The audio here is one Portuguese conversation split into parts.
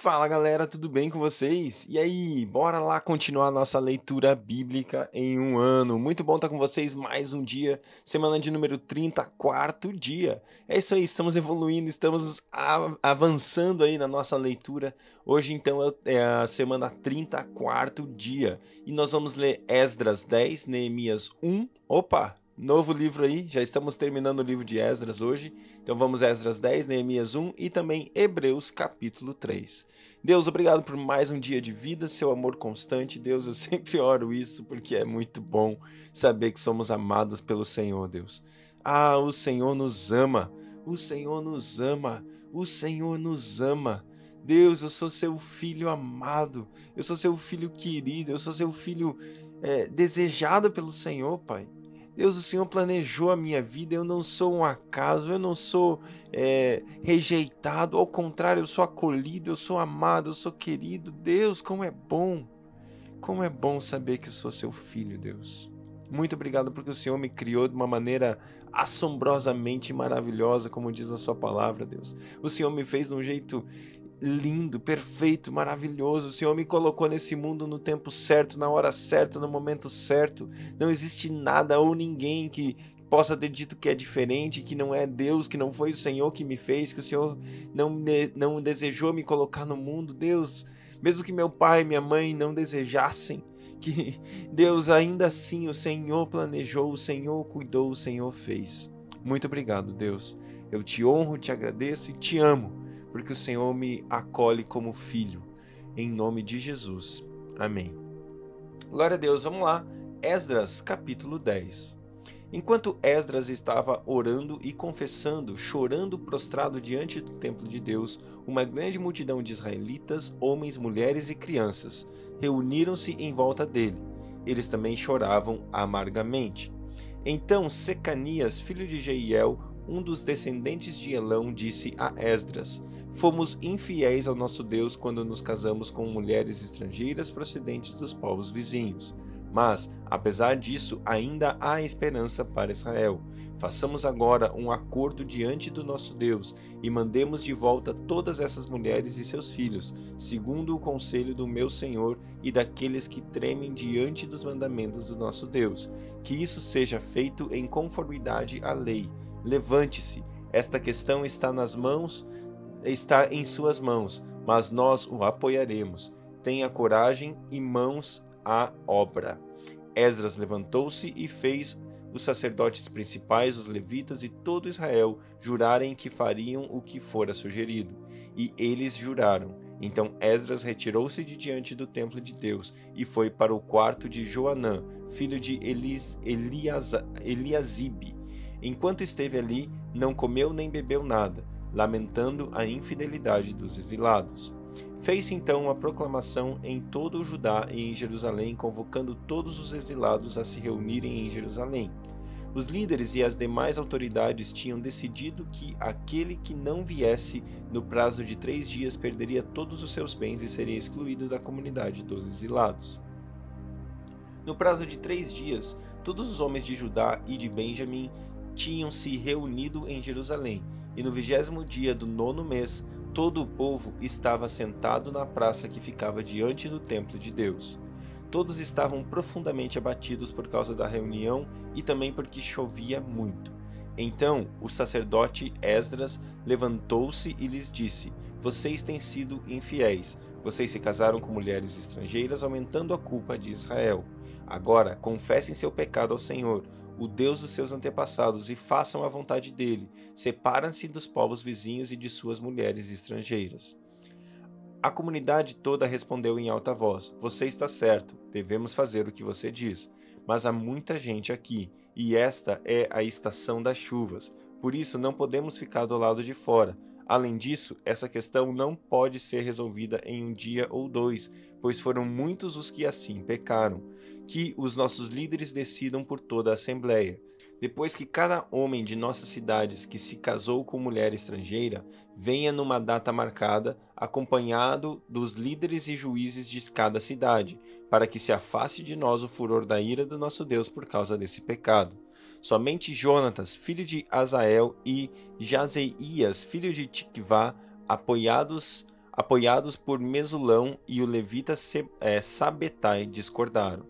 Fala galera, tudo bem com vocês? E aí, bora lá continuar nossa leitura bíblica em um ano. Muito bom estar com vocês mais um dia, semana de número 30, quarto dia. É isso aí, estamos evoluindo, estamos avançando aí na nossa leitura. Hoje então é a semana 30, quarto dia. E nós vamos ler Esdras 10, Neemias 1. Opa, Novo livro aí, já estamos terminando o livro de Esdras hoje. Então vamos a Esdras 10, Neemias 1 e também Hebreus capítulo 3. Deus, obrigado por mais um dia de vida, seu amor constante. Deus, eu sempre oro isso porque é muito bom saber que somos amados pelo Senhor, Deus. Ah, o Senhor nos ama. O Senhor nos ama. O Senhor nos ama. Deus, eu sou seu filho amado. Eu sou seu filho querido. Eu sou seu filho é, desejado pelo Senhor, Pai. Deus, o Senhor planejou a minha vida, eu não sou um acaso, eu não sou é, rejeitado, ao contrário, eu sou acolhido, eu sou amado, eu sou querido. Deus, como é bom, como é bom saber que sou seu filho, Deus. Muito obrigado porque o Senhor me criou de uma maneira assombrosamente maravilhosa, como diz a sua palavra, Deus. O Senhor me fez de um jeito lindo, perfeito, maravilhoso. O Senhor me colocou nesse mundo no tempo certo, na hora certa, no momento certo. Não existe nada ou ninguém que possa ter dito que é diferente, que não é Deus, que não foi o Senhor que me fez, que o Senhor não, me, não desejou me colocar no mundo. Deus, mesmo que meu pai e minha mãe não desejassem, que Deus ainda assim o Senhor planejou, o Senhor cuidou, o Senhor fez. Muito obrigado, Deus. Eu te honro, te agradeço e te amo porque o Senhor me acolhe como filho. Em nome de Jesus. Amém. Glória a Deus, vamos lá. Esdras, capítulo 10. Enquanto Esdras estava orando e confessando, chorando prostrado diante do templo de Deus, uma grande multidão de israelitas, homens, mulheres e crianças, reuniram-se em volta dele. Eles também choravam amargamente. Então Secanias, filho de Jeiel, um dos descendentes de Elão, disse a Esdras: Fomos infiéis ao nosso Deus quando nos casamos com mulheres estrangeiras procedentes dos povos vizinhos. Mas, apesar disso, ainda há esperança para Israel. Façamos agora um acordo diante do nosso Deus e mandemos de volta todas essas mulheres e seus filhos, segundo o conselho do meu Senhor e daqueles que tremem diante dos mandamentos do nosso Deus. Que isso seja feito em conformidade à lei. Levante-se. Esta questão está nas mãos está em suas mãos, mas nós o apoiaremos. Tenha coragem e mãos à obra. Esdras levantou-se e fez os sacerdotes principais, os levitas e todo Israel jurarem que fariam o que fora sugerido. E eles juraram. Então Esdras retirou-se de diante do templo de Deus e foi para o quarto de Joanã, filho de Elis, Eliasibe. Enquanto esteve ali, não comeu nem bebeu nada lamentando a infidelidade dos exilados. Fez então uma proclamação em todo o Judá e em Jerusalém, convocando todos os exilados a se reunirem em Jerusalém. Os líderes e as demais autoridades tinham decidido que aquele que não viesse no prazo de três dias perderia todos os seus bens e seria excluído da comunidade dos exilados. No prazo de três dias, todos os homens de Judá e de Benjamim tinham se reunido em Jerusalém, e no vigésimo dia do nono mês, todo o povo estava sentado na praça que ficava diante do templo de Deus. Todos estavam profundamente abatidos por causa da reunião e também porque chovia muito. Então o sacerdote Esdras levantou-se e lhes disse: Vocês têm sido infiéis. Vocês se casaram com mulheres estrangeiras, aumentando a culpa de Israel. Agora confessem seu pecado ao Senhor, o Deus dos seus antepassados, e façam a vontade dele. Separam-se dos povos vizinhos e de suas mulheres estrangeiras. A comunidade toda respondeu em alta voz: Você está certo, devemos fazer o que você diz. Mas há muita gente aqui, e esta é a estação das chuvas. Por isso não podemos ficar do lado de fora. Além disso, essa questão não pode ser resolvida em um dia ou dois, pois foram muitos os que assim pecaram. Que os nossos líderes decidam por toda a Assembleia. Depois que cada homem de nossas cidades que se casou com mulher estrangeira venha numa data marcada, acompanhado dos líderes e juízes de cada cidade, para que se afaste de nós o furor da ira do nosso Deus por causa desse pecado. Somente Jonatas, filho de Azael, e Jazeias, filho de Tikvá, apoiados apoiados por Mesulão e o levita é, Sabetai discordaram.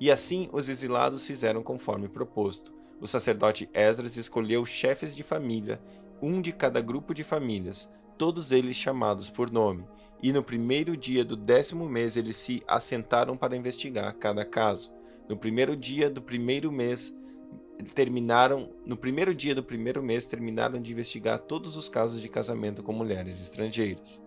E assim os exilados fizeram conforme proposto. O sacerdote Esdras escolheu chefes de família, um de cada grupo de famílias, todos eles chamados por nome. E no primeiro dia do décimo mês eles se assentaram para investigar cada caso. No primeiro dia do primeiro mês terminaram no primeiro dia do primeiro mês terminaram de investigar todos os casos de casamento com mulheres estrangeiras.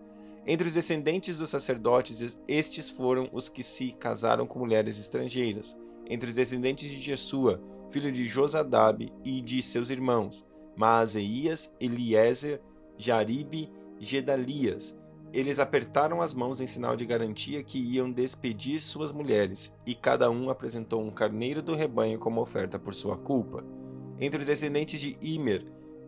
Entre os descendentes dos sacerdotes, estes foram os que se casaram com mulheres estrangeiras. Entre os descendentes de Jesua, filho de Josadab e de seus irmãos, Maazeias, Eliezer, Jaribe, Gedalias. Eles apertaram as mãos em sinal de garantia que iam despedir suas mulheres, e cada um apresentou um carneiro do rebanho como oferta por sua culpa. Entre os descendentes de Imer,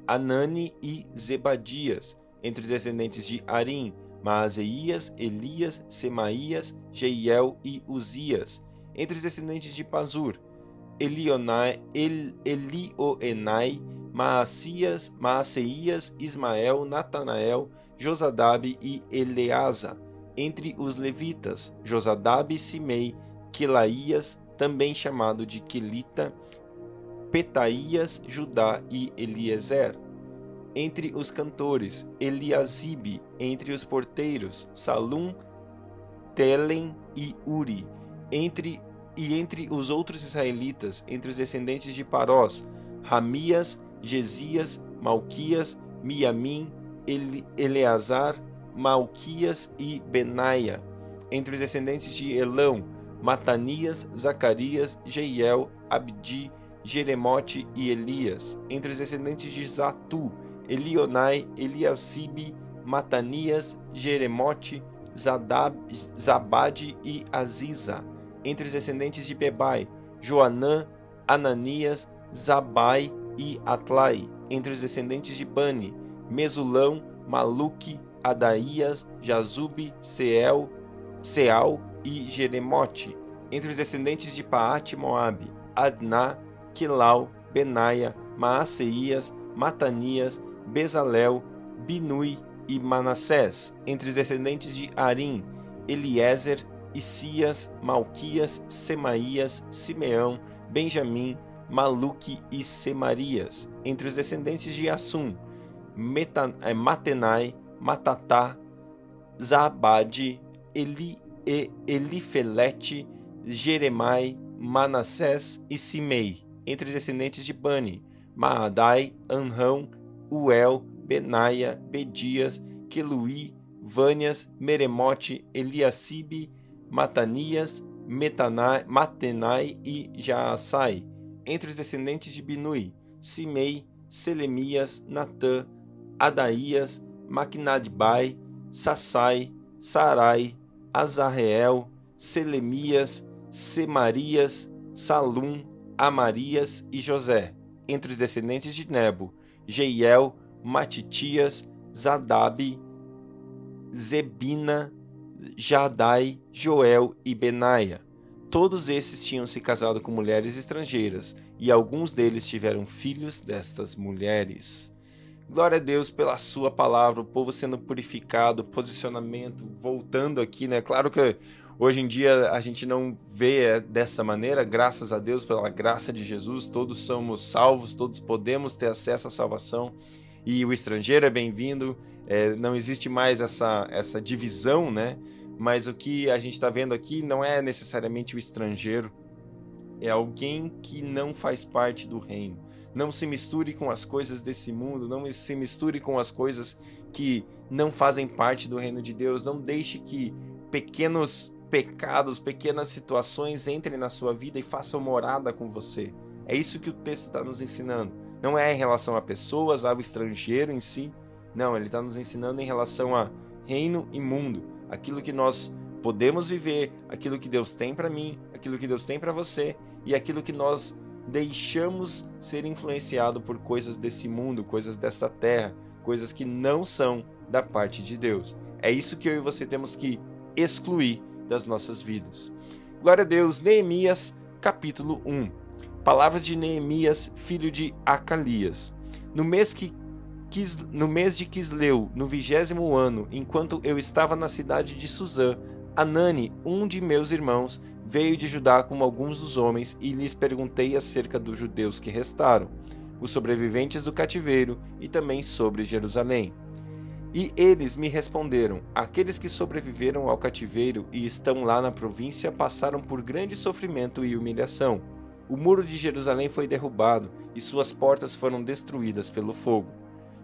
Anani e Zebadias. Entre os descendentes de Arim, Maazeias, Elias, Semaías, Jeiel e Uzias. Entre os descendentes de Pazur, Elionai, El, Elioenai, Maacias, Maaceias, Ismael, Natanael, Josadab e Eleasa. Entre os levitas, Josadab, Simei, Quelaías, também chamado de Quelita, Petaías, Judá e Eliezer. Entre os cantores, Eliasibe, entre os porteiros, Salum, Telen e Uri, entre e entre os outros israelitas, entre os descendentes de Parós, Ramias, Gesias, Malquias, Miamim, Ele, Eleazar, Malquias e Benaia, entre os descendentes de Elão, Matanias, Zacarias, Jeiel, Abdi, Jeremote e Elias, entre os descendentes de Zatu, Elionai, Eliasibe, Matanias, Jeremote, Zadab, Zabade e Aziza. Entre os descendentes de Bebai, Joanã, Ananias, Zabai e Atlai. Entre os descendentes de Bani, Mesulão, Maluque, Adaías, Jazube, Seel, Seal e Jeremote. Entre os descendentes de Paate Moabe, Adná, Quilau, Benaia, Maaceias, Matanias, Bezalel, Binui e Manassés, entre os descendentes de Arim, Eliezer, Isias, Malquias, Semaías, Simeão, Benjamim, Maluque e Semarias, entre os descendentes de Assum, é, Matenai, Matatá, Zabade, Eli, e, Elifelete, Jeremai, Manassés e Simei, entre os descendentes de Bani, Maadai, Anrão, Uel, Benaia, Bedias, Queluí, Vânias, Meremote, Eliacibe, Matanias, Metanai, Matenai e Jaassai. Entre os descendentes de Binui, Simei, Selemias, Natã, Adaías, Maquinadbai, Sassai, Sarai, Azarreel, Selemias, Semarias, Salum, Amarias e José. Entre os descendentes de Nebo, Jeiel, Matitias, Zadab, Zebina, Jadai, Joel e Benaia. Todos esses tinham se casado com mulheres estrangeiras, e alguns deles tiveram filhos destas mulheres. Glória a Deus pela sua palavra, o povo sendo purificado, posicionamento, voltando aqui, né? Claro que hoje em dia a gente não vê dessa maneira, graças a Deus, pela graça de Jesus, todos somos salvos, todos podemos ter acesso à salvação e o estrangeiro é bem-vindo. É, não existe mais essa, essa divisão, né? Mas o que a gente está vendo aqui não é necessariamente o estrangeiro, é alguém que não faz parte do reino. Não se misture com as coisas desse mundo, não se misture com as coisas que não fazem parte do reino de Deus. Não deixe que pequenos pecados, pequenas situações entrem na sua vida e façam morada com você. É isso que o texto está nos ensinando. Não é em relação a pessoas, ao estrangeiro em si. Não, ele está nos ensinando em relação a reino e mundo. Aquilo que nós podemos viver, aquilo que Deus tem para mim, aquilo que Deus tem para você e aquilo que nós deixamos ser influenciado por coisas desse mundo, coisas desta terra, coisas que não são da parte de Deus. É isso que eu e você temos que excluir das nossas vidas. Glória a Deus, Neemias, capítulo 1. Palavra de Neemias, filho de Acalias. No mês que no mês de Quisleu, no vigésimo ano, enquanto eu estava na cidade de Suzã, Anani, um de meus irmãos, veio de Judá com alguns dos homens e lhes perguntei acerca dos judeus que restaram, os sobreviventes do cativeiro e também sobre Jerusalém. E eles me responderam: Aqueles que sobreviveram ao cativeiro e estão lá na província passaram por grande sofrimento e humilhação. O muro de Jerusalém foi derrubado e suas portas foram destruídas pelo fogo.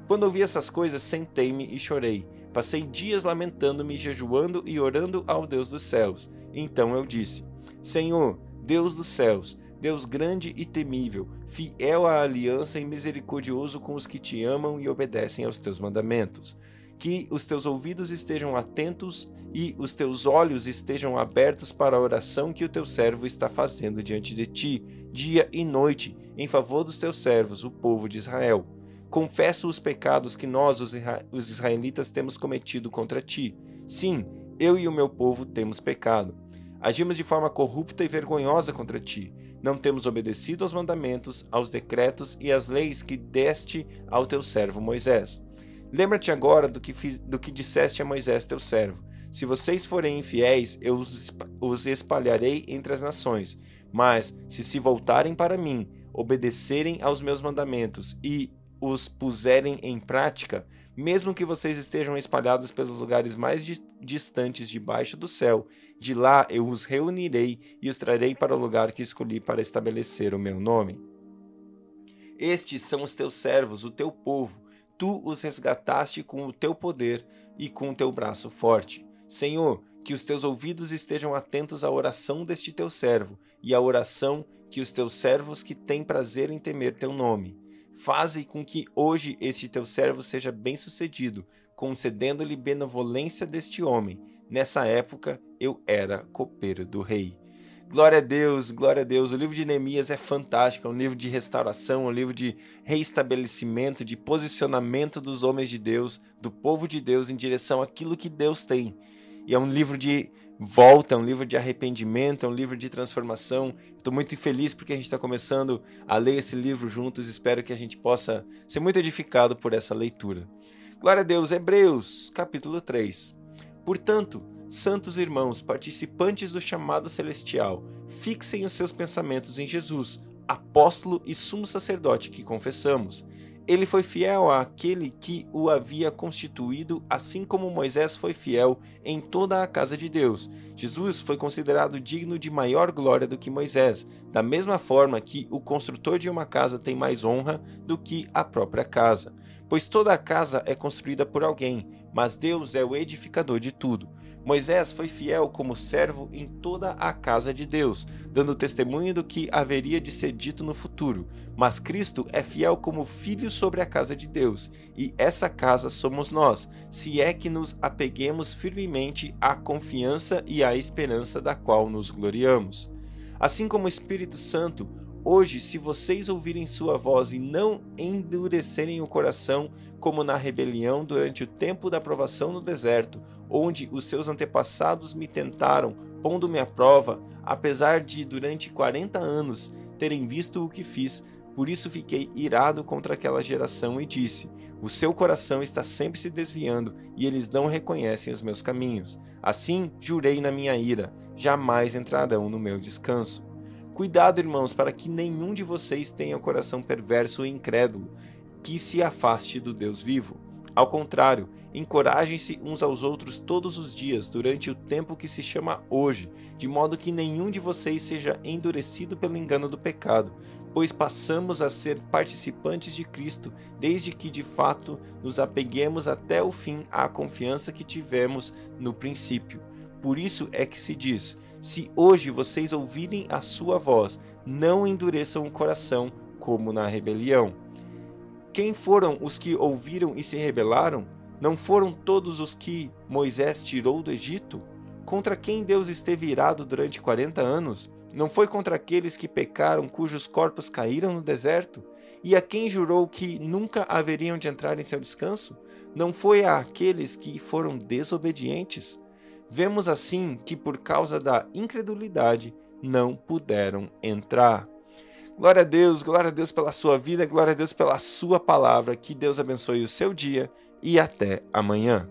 Quando ouvi essas coisas, sentei-me e chorei. Passei dias lamentando-me, jejuando e orando ao Deus dos céus. Então eu disse: Senhor, Deus dos céus, Deus grande e temível, fiel à aliança e misericordioso com os que te amam e obedecem aos teus mandamentos que os teus ouvidos estejam atentos e os teus olhos estejam abertos para a oração que o teu servo está fazendo diante de ti, dia e noite, em favor dos teus servos, o povo de Israel. Confesso os pecados que nós, os israelitas, temos cometido contra ti. Sim, eu e o meu povo temos pecado. Agimos de forma corrupta e vergonhosa contra ti. Não temos obedecido aos mandamentos, aos decretos e às leis que deste ao teu servo Moisés. Lembra-te agora do que, fiz, do que disseste a Moisés, teu servo. Se vocês forem infiéis, eu os, espalharei entre as nações. Mas, se se voltarem para mim, obedecerem aos meus mandamentos e os puserem em prática, mesmo que vocês estejam espalhados pelos lugares mais distantes debaixo do céu, de lá eu os reunirei e os trarei para o lugar que escolhi para estabelecer o meu nome. Estes são os teus servos, o teu povo, tu os resgataste com o teu poder e com o teu braço forte. Senhor, que os teus ouvidos estejam atentos à oração deste teu servo e à oração que os teus servos que têm prazer em temer teu nome. Faze com que hoje este teu servo seja bem-sucedido, concedendo-lhe benevolência deste homem. Nessa época eu era copeiro do rei. Glória a Deus, glória a Deus. O livro de Neemias é fantástico, é um livro de restauração, um livro de reestabelecimento, de posicionamento dos homens de Deus, do povo de Deus em direção àquilo que Deus tem. E é um livro de volta, é um livro de arrependimento, é um livro de transformação. Estou muito feliz porque a gente está começando a ler esse livro juntos. Espero que a gente possa ser muito edificado por essa leitura. Glória a Deus, Hebreus, capítulo 3. Portanto, Santos irmãos, participantes do chamado celestial, fixem os seus pensamentos em Jesus, apóstolo e sumo sacerdote que confessamos. Ele foi fiel àquele que o havia constituído, assim como Moisés foi fiel em toda a casa de Deus. Jesus foi considerado digno de maior glória do que Moisés, da mesma forma que o construtor de uma casa tem mais honra do que a própria casa. Pois toda a casa é construída por alguém, mas Deus é o edificador de tudo. Moisés foi fiel como servo em toda a casa de Deus, dando testemunho do que haveria de ser dito no futuro. Mas Cristo é fiel como filho sobre a casa de Deus, e essa casa somos nós, se é que nos apeguemos firmemente à confiança e à esperança da qual nos gloriamos. Assim como o Espírito Santo, Hoje, se vocês ouvirem sua voz e não endurecerem o coração, como na rebelião durante o tempo da provação no deserto, onde os seus antepassados me tentaram, pondo-me à prova, apesar de durante quarenta anos terem visto o que fiz, por isso fiquei irado contra aquela geração e disse: O seu coração está sempre se desviando e eles não reconhecem os meus caminhos. Assim jurei na minha ira: jamais entrarão no meu descanso. Cuidado, irmãos, para que nenhum de vocês tenha o coração perverso e incrédulo, que se afaste do Deus vivo. Ao contrário, encorajem-se uns aos outros todos os dias, durante o tempo que se chama hoje, de modo que nenhum de vocês seja endurecido pelo engano do pecado, pois passamos a ser participantes de Cristo, desde que de fato nos apeguemos até o fim à confiança que tivemos no princípio. Por isso é que se diz: se hoje vocês ouvirem a sua voz, não endureçam o coração como na rebelião. Quem foram os que ouviram e se rebelaram? Não foram todos os que Moisés tirou do Egito? Contra quem Deus esteve irado durante quarenta anos? Não foi contra aqueles que pecaram, cujos corpos caíram no deserto? E a quem jurou que nunca haveriam de entrar em seu descanso? Não foi a aqueles que foram desobedientes? Vemos assim que por causa da incredulidade não puderam entrar. Glória a Deus, glória a Deus pela sua vida, glória a Deus pela sua palavra. Que Deus abençoe o seu dia e até amanhã.